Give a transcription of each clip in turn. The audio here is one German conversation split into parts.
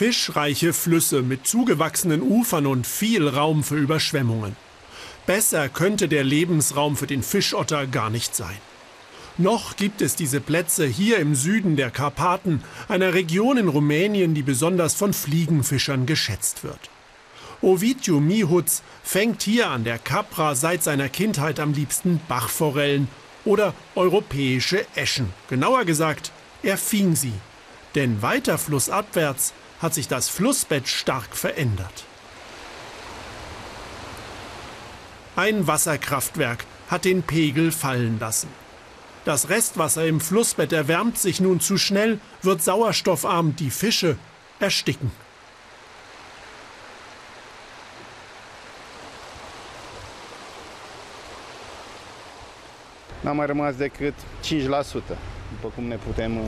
fischreiche Flüsse mit zugewachsenen Ufern und viel Raum für Überschwemmungen. Besser könnte der Lebensraum für den Fischotter gar nicht sein. Noch gibt es diese Plätze hier im Süden der Karpaten, einer Region in Rumänien, die besonders von Fliegenfischern geschätzt wird. Ovidiu Mihutz fängt hier an der Capra seit seiner Kindheit am liebsten Bachforellen oder europäische Eschen. Genauer gesagt, er fing sie. Denn weiter flussabwärts hat sich das Flussbett stark verändert. Ein Wasserkraftwerk hat den Pegel fallen lassen. Das Restwasser im Flussbett erwärmt sich nun zu schnell, wird sauerstoffarm, die Fische ersticken. N-a mai rămas decât 5%, după cum ne putem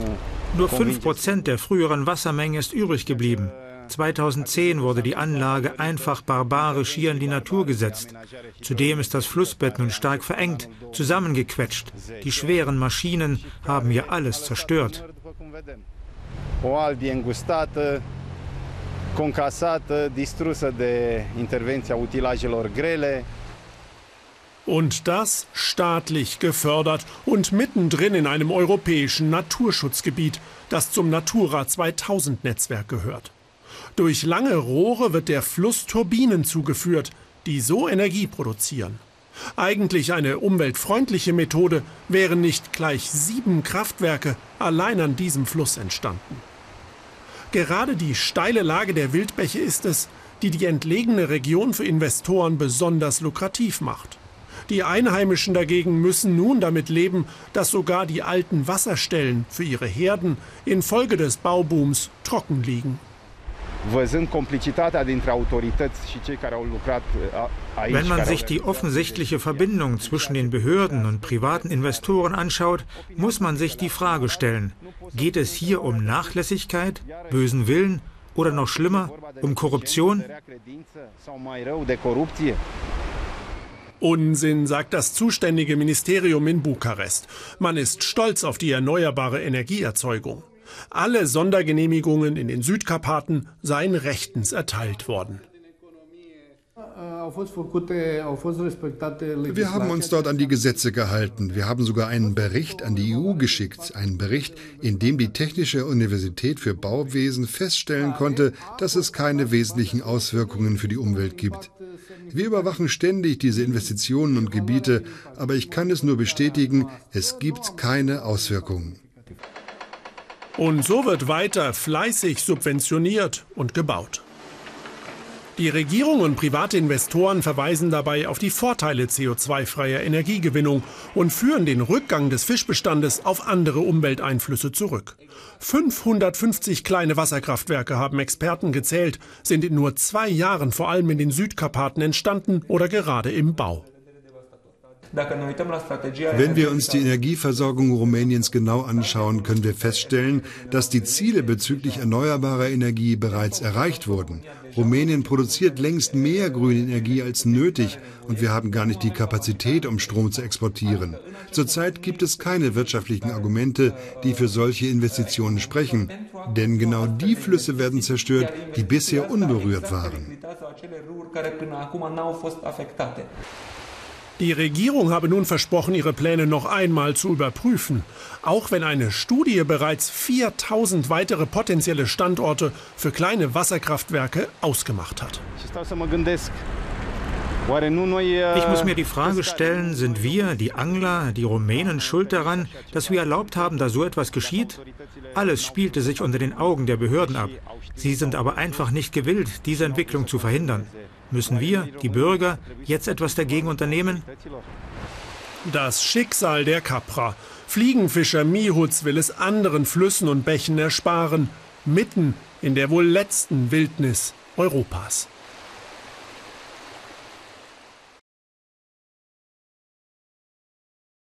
Nur 5% der früheren Wassermenge ist übrig geblieben. 2010 wurde die Anlage einfach barbarisch hier in die Natur gesetzt. Zudem ist das Flussbett nun stark verengt, zusammengequetscht. Die schweren Maschinen haben hier alles zerstört. Concasată, distrusă de intervenția utilajelor grele. Und das staatlich gefördert und mittendrin in einem europäischen Naturschutzgebiet, das zum Natura 2000 Netzwerk gehört. Durch lange Rohre wird der Fluss Turbinen zugeführt, die so Energie produzieren. Eigentlich eine umweltfreundliche Methode, wären nicht gleich sieben Kraftwerke allein an diesem Fluss entstanden. Gerade die steile Lage der Wildbäche ist es, die die entlegene Region für Investoren besonders lukrativ macht. Die Einheimischen dagegen müssen nun damit leben, dass sogar die alten Wasserstellen für ihre Herden infolge des Baubooms trocken liegen. Aici. Wenn man sich die offensichtliche Verbindung zwischen den Behörden und privaten Investoren anschaut, muss man sich die Frage stellen, geht es hier um Nachlässigkeit, bösen Willen oder noch schlimmer, um Korruption? Unsinn, sagt das zuständige Ministerium in Bukarest. Man ist stolz auf die erneuerbare Energieerzeugung. Alle Sondergenehmigungen in den Südkarpaten seien rechtens erteilt worden. Wir haben uns dort an die Gesetze gehalten. Wir haben sogar einen Bericht an die EU geschickt. Einen Bericht, in dem die Technische Universität für Bauwesen feststellen konnte, dass es keine wesentlichen Auswirkungen für die Umwelt gibt. Wir überwachen ständig diese Investitionen und Gebiete, aber ich kann es nur bestätigen, es gibt keine Auswirkungen. Und so wird weiter fleißig subventioniert und gebaut. Die Regierung und private Investoren verweisen dabei auf die Vorteile CO2-freier Energiegewinnung und führen den Rückgang des Fischbestandes auf andere Umwelteinflüsse zurück. 550 kleine Wasserkraftwerke haben Experten gezählt, sind in nur zwei Jahren vor allem in den Südkarpaten entstanden oder gerade im Bau. Wenn wir uns die Energieversorgung Rumäniens genau anschauen, können wir feststellen, dass die Ziele bezüglich erneuerbarer Energie bereits erreicht wurden. Rumänien produziert längst mehr grüne Energie als nötig und wir haben gar nicht die Kapazität, um Strom zu exportieren. Zurzeit gibt es keine wirtschaftlichen Argumente, die für solche Investitionen sprechen, denn genau die Flüsse werden zerstört, die bisher unberührt waren. Die Regierung habe nun versprochen, ihre Pläne noch einmal zu überprüfen, auch wenn eine Studie bereits 4000 weitere potenzielle Standorte für kleine Wasserkraftwerke ausgemacht hat. Ich muss mir die Frage stellen, sind wir, die Angler, die Rumänen, schuld daran, dass wir erlaubt haben, dass so etwas geschieht? Alles spielte sich unter den Augen der Behörden ab. Sie sind aber einfach nicht gewillt, diese Entwicklung zu verhindern. Müssen wir, die Bürger, jetzt etwas dagegen unternehmen? Das Schicksal der Capra. Fliegenfischer Mihutz will es anderen Flüssen und Bächen ersparen, mitten in der wohl letzten Wildnis Europas.